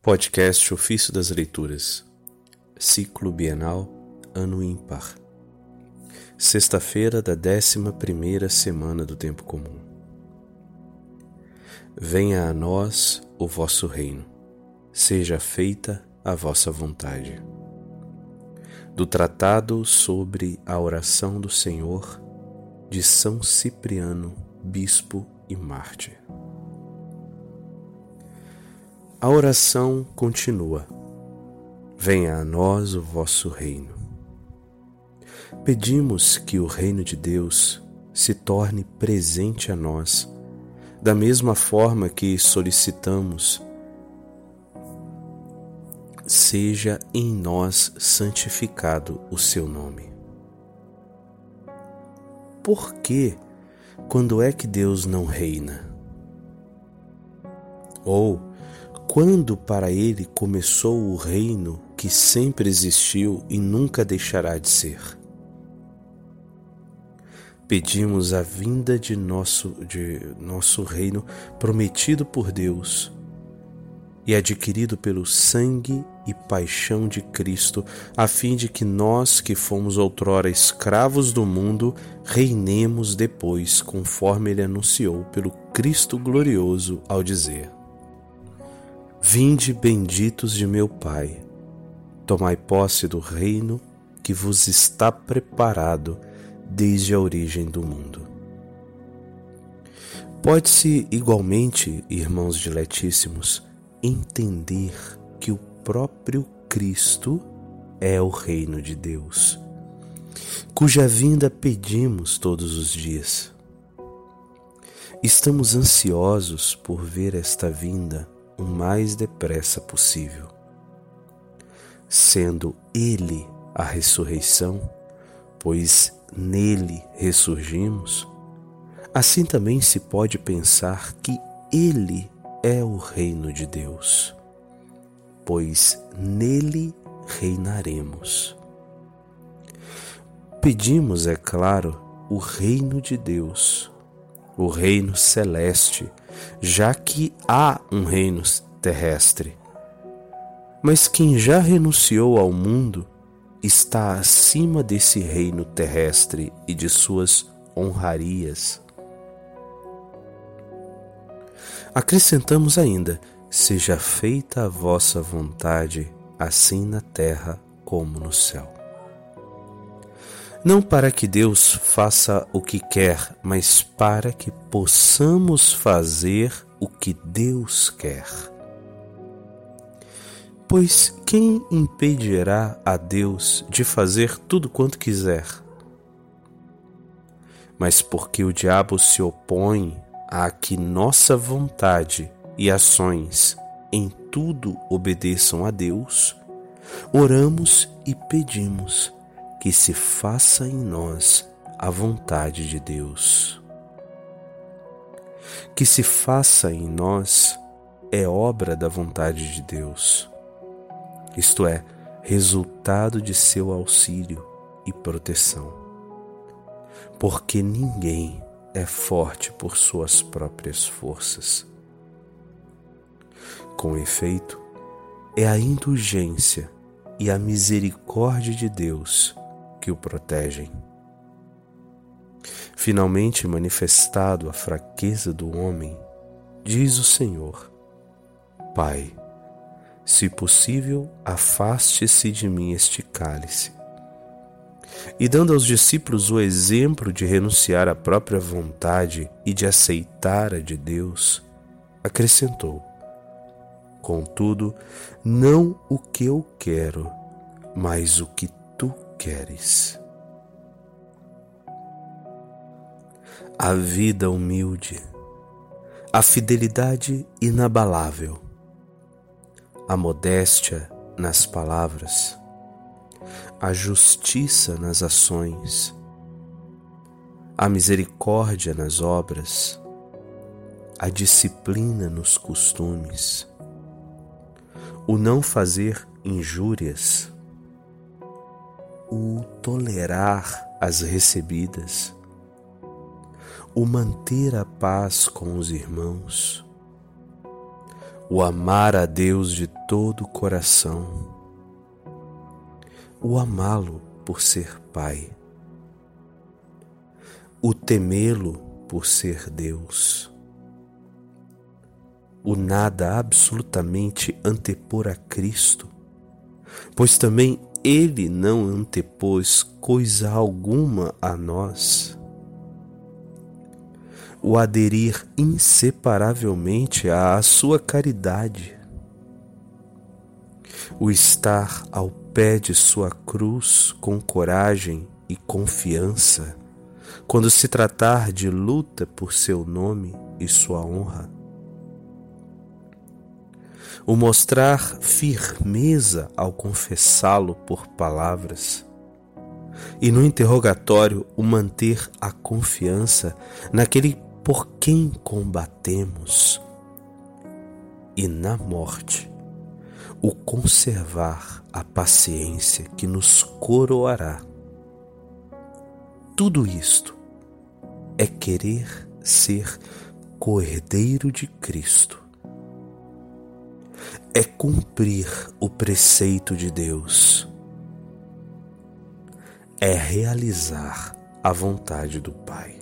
Podcast Ofício das Leituras, Ciclo Bienal, Ano Ímpar. Sexta-feira da décima primeira semana do Tempo Comum. Venha a nós o vosso reino, seja feita a vossa vontade. Do Tratado sobre a Oração do Senhor, de São Cipriano, Bispo e Mártir. A oração continua. Venha a nós o vosso reino. Pedimos que o reino de Deus se torne presente a nós, da mesma forma que solicitamos seja em nós santificado o seu nome. Por que, quando é que Deus não reina? Ou quando para ele começou o reino que sempre existiu e nunca deixará de ser. Pedimos a vinda de nosso, de nosso reino prometido por Deus e adquirido pelo sangue e paixão de Cristo, a fim de que nós, que fomos outrora escravos do mundo, reinemos depois, conforme ele anunciou pelo Cristo glorioso ao dizer: Vinde benditos de meu Pai, tomai posse do reino que vos está preparado desde a origem do mundo. Pode-se igualmente, irmãos diletíssimos, entender que o próprio Cristo é o reino de Deus, cuja vinda pedimos todos os dias. Estamos ansiosos por ver esta vinda o mais depressa possível. Sendo Ele a ressurreição, pois nele ressurgimos, assim também se pode pensar que Ele é o reino de Deus, pois nele reinaremos. Pedimos, é claro, o reino de Deus, o reino celeste, já que há um reino terrestre. Mas quem já renunciou ao mundo está acima desse reino terrestre e de suas honrarias. Acrescentamos ainda: seja feita a vossa vontade, assim na terra como no céu. Não para que Deus faça o que quer, mas para que possamos fazer o que Deus quer. Pois quem impedirá a Deus de fazer tudo quanto quiser? Mas porque o diabo se opõe a que nossa vontade e ações em tudo obedeçam a Deus, oramos e pedimos que se faça em nós a vontade de Deus. Que se faça em nós é obra da vontade de Deus, isto é, resultado de seu auxílio e proteção. Porque ninguém é forte por suas próprias forças. Com efeito, é a indulgência e a misericórdia de Deus que o protegem. Finalmente manifestado a fraqueza do homem, diz o Senhor: Pai, se possível, afaste-se de mim este cálice. E dando aos discípulos o exemplo de renunciar à própria vontade e de aceitar a de Deus, acrescentou: Contudo, não o que eu quero, mas o que queres. A vida humilde, a fidelidade inabalável, a modéstia nas palavras, a justiça nas ações, a misericórdia nas obras, a disciplina nos costumes, o não fazer injúrias, o tolerar as recebidas, o manter a paz com os irmãos, o amar a Deus de todo o coração, o amá-lo por ser Pai, o temê-lo por ser Deus, o nada absolutamente antepor a Cristo, pois também Ele não antepôs coisa alguma a nós. O aderir inseparavelmente à sua caridade, o estar ao pé de sua cruz com coragem e confiança, quando se tratar de luta por seu nome e sua honra. O mostrar firmeza ao confessá-lo por palavras, e no interrogatório o manter a confiança naquele por quem combatemos, e na morte, o conservar a paciência que nos coroará. Tudo isto é querer ser cordeiro de Cristo. É cumprir o preceito de Deus. É realizar a vontade do Pai.